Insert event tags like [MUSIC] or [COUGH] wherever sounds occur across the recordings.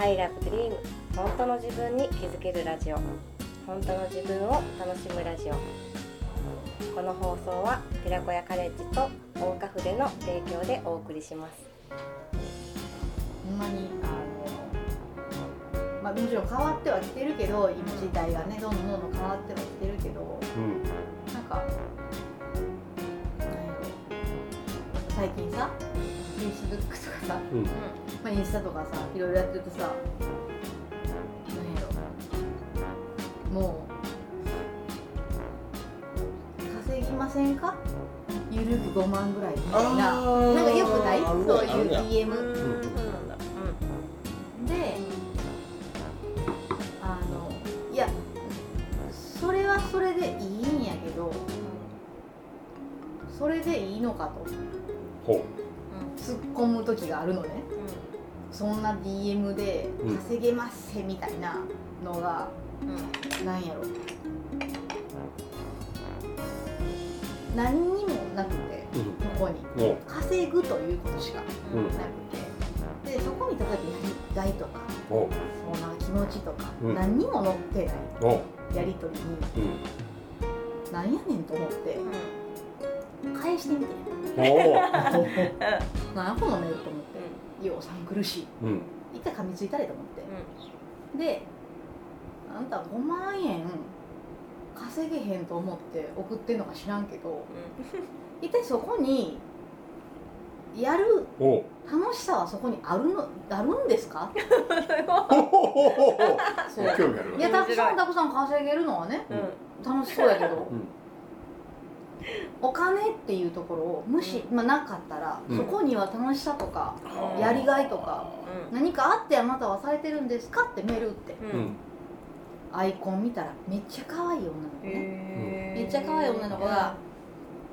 I love dream 本当の自分に気づけるラジオ。本当の自分を楽しむラジオ。この放送は寺子屋カレッジと大岡筆の提供でお送りします。ほんまにあのまあもちろん変わってはきてるけど今時代がねどんどんどんどん変わってはきてるけどうん。なんか最近さ Facebook とかさ、うんまあ、インスタとかさいろいろやってるとさなんやろ。もう稼ぎませんか？ゆるく5万ぐらいみたいな。なんかよくない？そういう DM であのいやそれはそれでいいんやけどそれでいいのかと。ほ突っ込む時があるのねそんな DM でうん。稼げますせみたいなのが、うん。うんなんやろ。何にもなくてううん。ここに。お。稼ぐということしかうんなくて。でそこに例えばやりがいとか。お。そうなんか気持ちとか、うん。何にも載ってないお。やり取りに。うん。なんやねんと思って返してみておなん。や [LAUGHS] このメールと思ってようさん苦しい。うん。一回噛みついたれと思って。であんた5万円稼げへんと思って送ってんのか知らんけど一体そこにやるお。楽しさはそこにあるのあるんですか？そう。興味あるいやたくさんたくさん稼げるのはね楽しそうやけど、んお金っていうところを無視、まあ、なかったら、うん。そこには楽しさとかうん。やりがいとかうん。何かあってあなたはされてるんですかってメール打って。アイコン見たらめっちゃ可愛い女の子ね。めっちゃ可愛い女の子が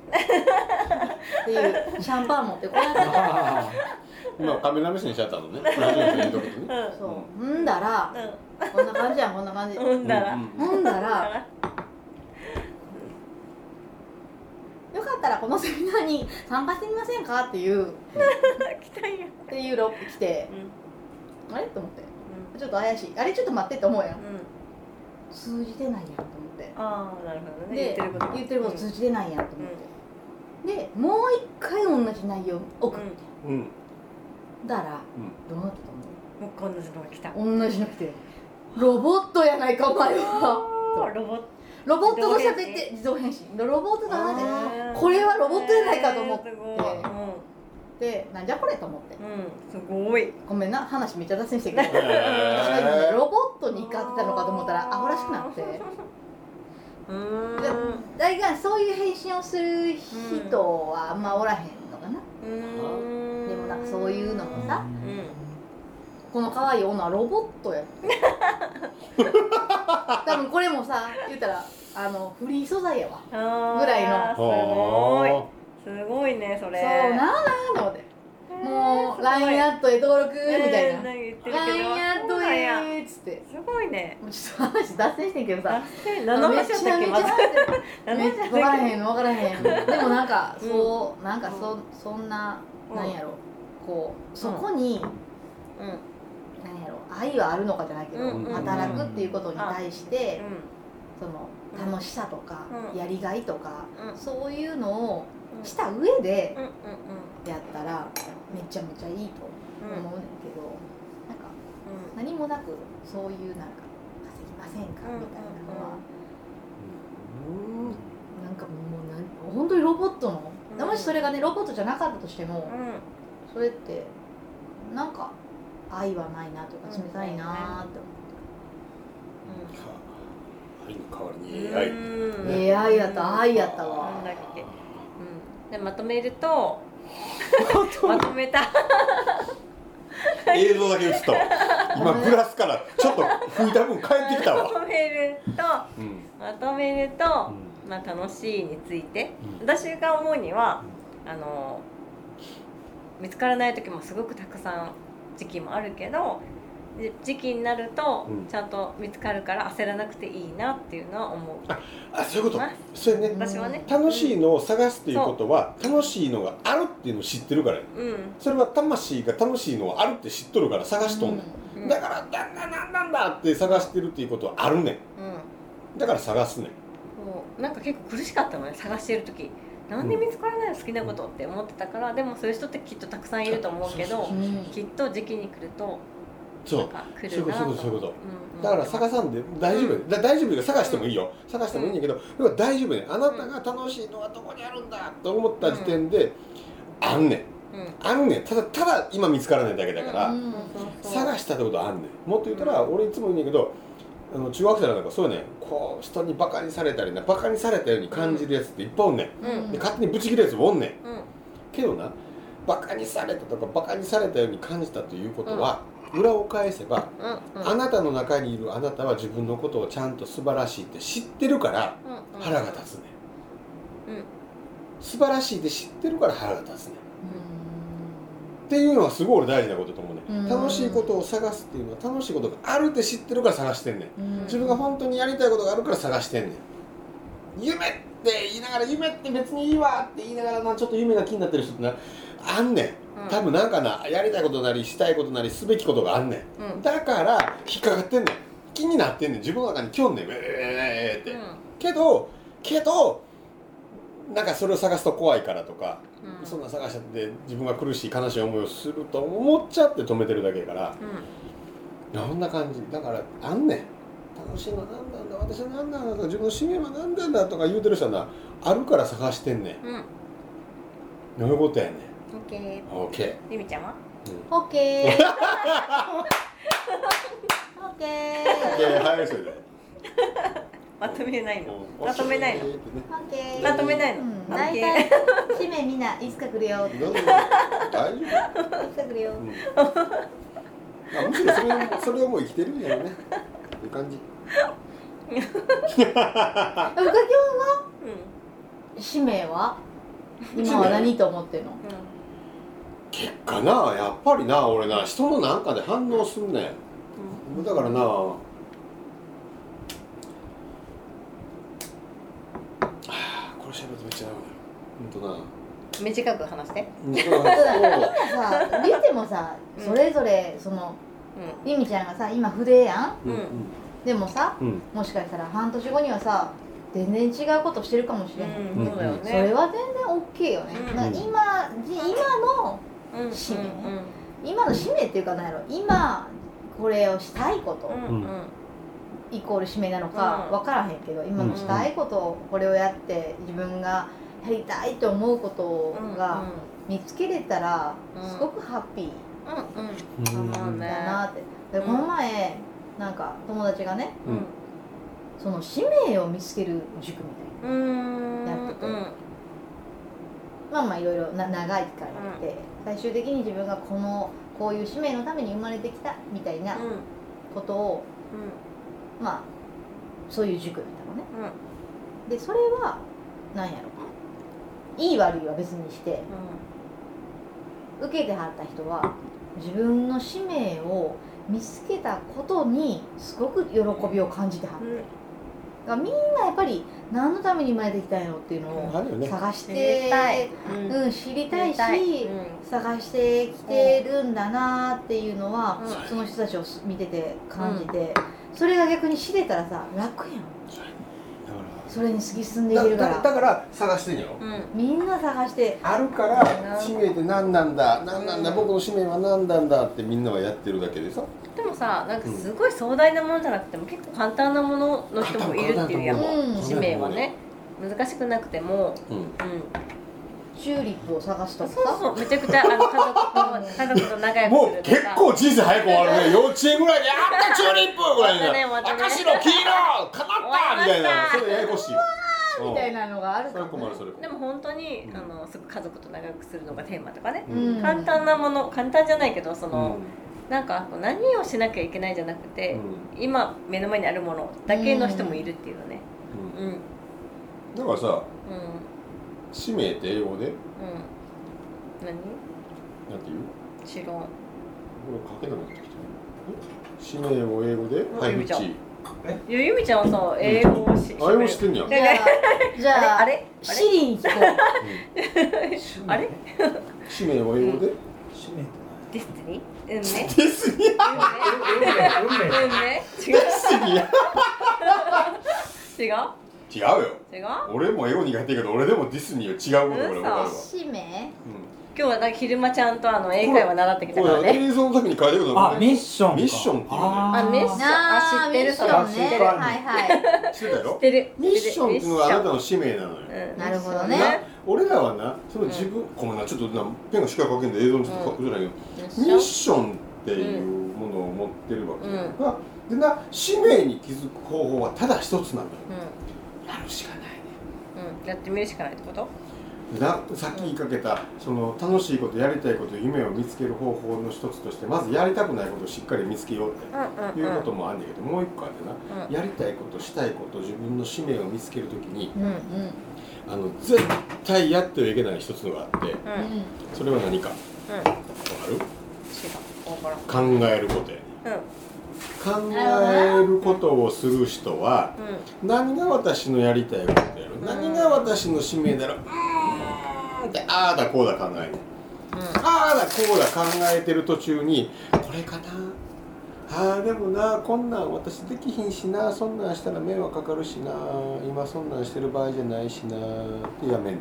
っていうシャンパン持ってこうやって今カメラ目線しちゃったのね。[LAUGHS] そう。うん。だらこんな感じやんこんな感じ。うんうんだらうんだらよかったらこのセミナーに参加してみませんかっていう。[LAUGHS] 来たんや。っていうロック来て。うん。あれ？と思って。ちょっと怪しい。あれちょっと待ってって思うやん。うん。通じてないやんと思って。ああなるほどね。で言ってること。言ってること通じてないやんと思って、でもう一回同じ内容送って、うん。だらうん。どうなったもうこんなのが来た。と思う同じの来て。ロボットやないかお前は。[LAUGHS] ロボットロボットと喋って自動返信ロボットと話して。これはロボットやないかと思って。でなんじゃこれと思って。うん。すごい。ごめんな話めっちゃ脱線してるけどへーロボットに怒ってたのかと思ったらアホらしくなって。大概そういう返信をする人はあんまおらへんのかな、うーん。でもなんかそういうのもさ。うん。この可愛い女はロボットやって [LAUGHS] [LAUGHS] 多分これもさ言ったらあのフリー素材やわ。ぐらいの。すごい。すごいねそそうれなんなんと思って。もう LINE アットへ登録みたいな。LINE アットへっつって。すごいね。もうちょっと話脱線してんけどさ。何の話だったっけまずめっちゃ分からへん分からへん。[LAUGHS] でもなんかうん。そうなんかそそんなうん。なんやろ。こうそこにうんなんやろ愛はあるのかじゃないけど働くっていうことに対してうその楽しさとかうん。やりがいとかうん。そういうのをんした上でやったらめちゃめちゃいいとうん思うねんけどなんかうん。何もなくそういうなんか稼ぎませんかみたいなのはなんかもうなん本当にロボットのうん。もしそれがねロボットじゃなかったとしてもうん。それってなんか愛はないなとか冷たいなって愛の代わりにうん。AI うん思う AI やった愛やったわ。なんだっけ。うん。でまとめるとまとめた。映像だけ映ったわ。今グラスからちょっと拭いた分帰ってきたわ。まとめるとうん。まとめると、うまあ、楽しいについて、うん。私が思うにはあの見つからない時もすごくたくさん時期もあるけどで時期になるとうん。ちゃんと見つかるから焦らなくていいなっていうのは思う、あそういうこと。まそれね。私はね。楽しいのを探すっていうことは楽しいのがあるっていうのを知ってるからや。うん。それは魂が楽しいのがあるって知っとるから探しとんねん、うん。だからなんだなんなんだって探してるっていうことはあるねうん。んだから探すねん。そう。なんか結構苦しかったのね探してる時なんで見つからないの好きなことって思ってたからでもそういう人ってきっとたくさんいると思うけどうんきっと時期に来るとそう。そういうことるなとそういうこと。うんだから探さんで大丈夫。やだ大丈夫。や探してもいいよ。探してもいいんやけど要は大丈夫ね。あなたが楽しいのはどこにあるんだと思った時点であんねん。うん。あんねん。ただただ今見つからないだけだから、うん。そうそう探したってことはあんねん。もっと言ったら俺いつも言うんやけどあの中学生なんかそうやねん。こう人にバカにされたりなバカにされたように感じるやつっていっぱいおんねん。うん。で勝手にブチ切るやつもおんねん。うん。けどなバカにされたとかバカにされたように感じたということは、裏を返せば、うん。うん。あなたの中にいるあなたは自分のことをちゃんと素晴らしいって知ってるからうん。うん。腹が立つねん。うん。素晴らしいって知ってるから腹が立つねんっていうのはすごい俺大事なことだと思うね、うん。楽しいことを探すっていうのは楽しいことがあるって知ってるから探してんねん。うん。自分が本当にやりたいことがあるから探してんねん。夢って言いながら夢って別にいいわって言いながらなちょっと夢が気になってる人ってなあんねん。うん。多分なんかなやりたいことなりしたいことなりすべきことがあんねん。うん。だから引っかかってんねん。気になってんねん。自分の中にきょんねんえーえーって、うん。けどけどなんかそれを探すと怖いからとか、うんそんな探しちゃって自分が苦しい悲しい思いをすると思っちゃって止めてるだけやからうん。こんな感じだからあんねん。楽しいのは何なんだ私は何なんだ自分の使命は何なんだとか言うてる人はなあるから探してんねん。うん。どういうことやねオッケー。ん OK ゆみちゃんは？オッケー。オッケー。ではいそれでまとめないの？うん。まとめないの？まとめないの？大ケー。体使命みんないつか来るよ。大丈つか来るよ。むしろそれをそれをもう生きてるんやろね。いう感じ。深京は？う使命は？今は何と思ってるの？ん。結果なやっぱりな俺な人のなんかで反応すんねん。だからなあーこれ喋るとめっちゃほん。となうん短く話して。うん。みんなさ言ってもさう。んそれぞれそのう。ゆみちゃんがさ今筆やんう。んでもさう。んもしかしたら半年後にはさ全然違う。ことしてるかもしれへん、んう。んそう。だよねそれは全然 OK よね、う。ん今じ今のう。ん使命う。ん今の使命っていう。か何やろ今これをしたいこと、う。んう。んイコール使命なのかうん。分からへんけど今のしたいことをこれをやって自分がやりたいと思うことうんが見つけれたらうん。すごくハッピーうんうん。そううんねだなって。でうんこの前なんか友達がねうん。その使命を見つける塾みたいなうんやってて。うん。まあまあいろいろな長い期間やって最終的に自分がこのこういう使命のために生まれてきたみたいなうん。ことをまあそういう塾だったのね。うん。でそれは何やろ。いい悪いは別にして受けてはった人は自分の使命を見つけたことにすごく喜びを感じてはった、うん。だからみんなやっぱり何のために生まれてきたんやろっていうのを探して、うん。うん、知りたいし、うん。探してきてるんだなっていうのは、うん。その人たちを見てて感じて、それが逆に知れたらさ楽やん。それに突き進んでいだけるから。だだから探してんやろ。うん。みんな探して。あるから使命って何なんだ何なんだ僕の使命は何なんだってみんなはやってるだけでさ。でもさなんかすごい壮大なものじゃなくても結構簡単なものの人もいるっていうやん。使命はね。難しくなくても。うん。うんチューリップを探すとそうそうめちゃくちゃあの家族と家族と仲良もう結くするとか。構人生早く終わるね。幼稚園ぐらいで「やったチューリップ!」ぐらい終わったね終わったね赤白黄色かなった!」みたいな。[LAUGHS] それややこしい。わみたいなのがあるかもは困るそれでも本当に、うんあのすぐ家族と長くするのがテーマとかね、うん。簡単なもの簡単じゃないけどそうん。の、なんかこう何をしなきゃいけないじゃなくて、うん。今目の前にあるものだけの人もいるっていうのね。うん。うん。うんだからさうん使命って英語で何？なんていう？知らん。これ書けなくなって。きた使命を英語で？うん。はいゆみちゃん。ゆみちゃんさ英語をしあ英語知ってんじゃあ [LAUGHS] じゃああれ？あれ？シリに聞こう。あれ？使命を英語で？使命ディスティニ？ーうんねですにうんね何運命。う。んね違う違う？違うよ。違う？俺も英語苦手やけど俺でもディズニーは違うこと俺分かるわ。使命今日はなんか昼間ちゃんとあの英会話習ってきたからこれね映像の時に書いてることあミッションか。ミッションっていうねあミッション？あー知ってるミッションね。知ってるはいはい。知ってたよ。知ってる。ミッションっていうのがあなたの使命なのよ。うん。なるほどね。な俺らはなその自分、ごめんなちょっとなペンがしっかり書けんで映像にちょっと書くじゃないけど、ミッション？っていうものを持ってるわけ、うん。がでな使命に気づく方法はただ一つなのよ。うやるしかないね。んうん。やってみるしかないってこと？なさっき言いかけたその楽しいことやりたいこと夢を見つける方法の一つとしてまずやりたくないことをしっかり見つけようっていうこともあるんだけど、もう一個あってな、うん。やりたいことしたいこと自分の使命を見つけるときにうんうん。あの絶対やってはいけない一つのがあってうん。それは何か？うん。わかる？考えることやねうん考えることをする人はうん。何が私のやりたいことやろ何が私の使命だろう。ーんってああだこうだ考える。ああだこうだ考えてる途中にこれかな。あーでもなこんなん私できひんしなそんなんしたら迷惑かかるしな今そんなんしてる場合じゃないしなってやめんねん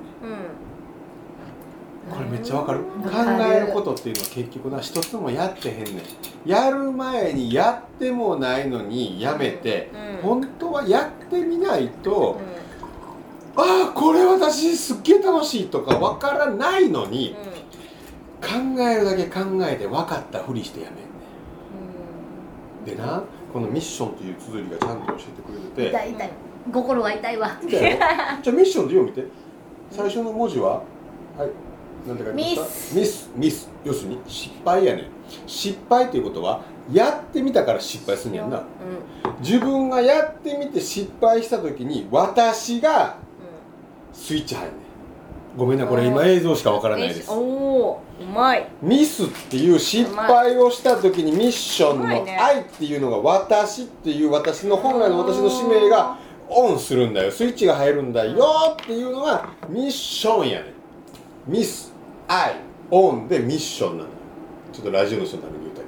これめっちゃわかる？考えることっていうのは結局な一つもやってへんねん。やる前にやってもないのにやめて、うん。本当はやってみないと、うああこれ私すっげえ楽しいとかわからないのに、考えるだけ考えて分かったふりしてやめんねん。でなこのミッションという綴りがちゃんと教えてくれてて痛い痛い。心が痛いわ。じゃあミッションって読みて。最初の文字は？はいなんて書いてまミス。ミス。要するに失敗やねん。失敗ということはやってみたから失敗するんやんな。自分がやってみて失敗した時に私がスイッチ入るねん。ごめんなこれ今映像しかわからないです。おうまい。ミスっていう失敗をした時にミッションの愛っていうのが私っていう私の本来の私の使命がオンするんだよ。スイッチが入るんだよっていうのがミッションやねん。ミス愛オンでミッションなのちょっとラジオの人のために言ったけ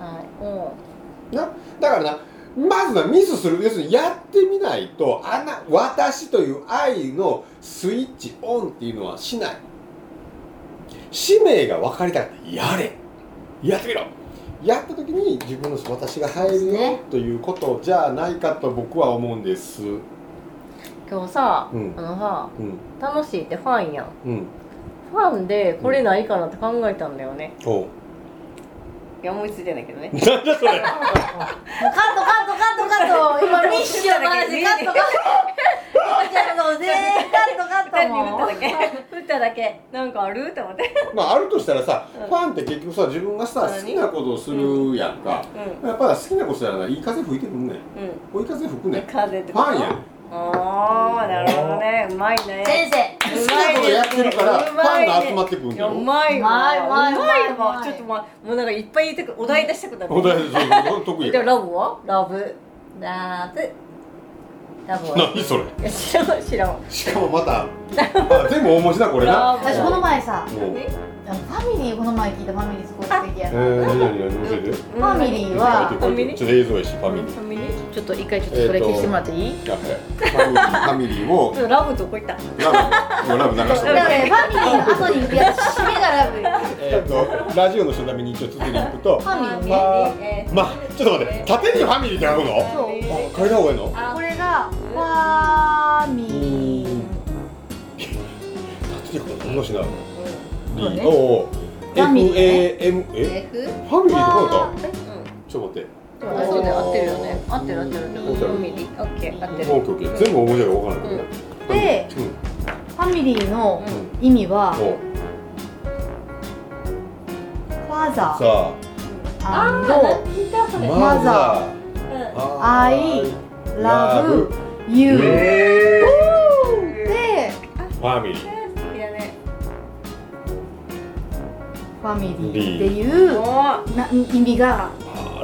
はいな？だからなまずはミスする。要するにやってみないとあな私という愛のスイッチオンっていうのはしない。使命が分かりたかったらやれ。やってみろ。やった時に自分の私が入るよね。ということじゃないかと僕は思うんです。うん今日さ、うん。あのさうん。楽しいってファンやん。うんファンでこれないかなって考えたんだよね、おう。いや思いついてないけどね。なんだそれ。カットカットカットカット今ミッションの話カットカット。じゃあもう全員カットカット二人に振ったもだけ。振っただけ。なんかある？って思って。まああるとしたらさ、うん。ファンって結局さ自分がさ何好きなことをするやんか、うやっぱ好きなことしたらないい風吹いてくんねん。ん。追い風吹くねん。フ風ってァンやねんああなるほどね。うまいね。先生好きなことやってるからファンが集まってくるんだよ。うまいわ。うまいうまいうまいうまいわ。ちょっとまもうなんかいっぱい言ってくお題出したくなる。お題そうそう得意じゃあやラブは？ラブ。ラブ。ラブは。何それ？いや知らん知らん。しかもまたあ全部大文字だこれな。私この前さファミリーこの前聞いたファミリーすごい素敵やえなー、何何何教えてファミリーは書いて書いてちょっと映像やしファミリー。ファミリー？ちょっと一回ちょっとそれ消してもらっていい、あはい。ファミリーファミリーをちょっとラブどこ行った。ラブ。ラブ流してだからねファミリーの後に行くやつ締めがラブえっとラジオの人のために一応続きに行くとファミリー？えー？まあちょっと待って縦にファミリーって書くの？そう。あ書いた方がいいの？あ。これがファミリー。[LAUGHS] 縦に書くの話なの？リーおうファミリー FAM え F? ファミリーって書いたうんちょっと待って。あそうだよ合ってるよね。合ってる合ってる。合ってるファミリー。オッケー。合ってる。オッケーオッケー。全部大文字が分からないでうん。ファミリーのうん。意味は？おファザさーあー聞いた？それ、あマザー愛ラブYou。えでファミリーファミリーっていうおな意味が。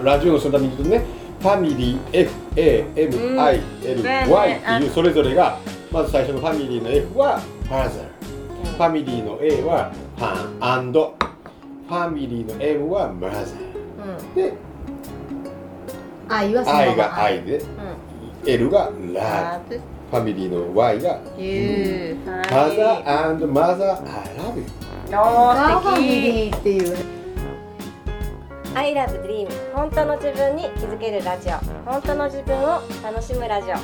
ラジオのそのために言うとねファミリー FAMILY っていうそれぞれがまず最初のファミリーの F はファーザーファミリーの A はファン and ファミリーの M はマザーうん。で愛はそのまま。愛が愛でう L がんララブブファミリーの Y がユーマザー and マザー I love you おがファミーリーっていう I love dream 本当の自分に気づけるラジオ。本当の自分を楽しむラジオ。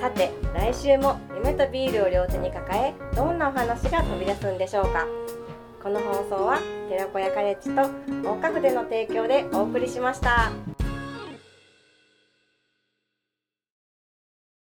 さて来週も夢とビールを両手に抱えどんなお話が飛び出すんでしょうか。この放送は寺子屋カレッジと大家具での提供でお送りしました。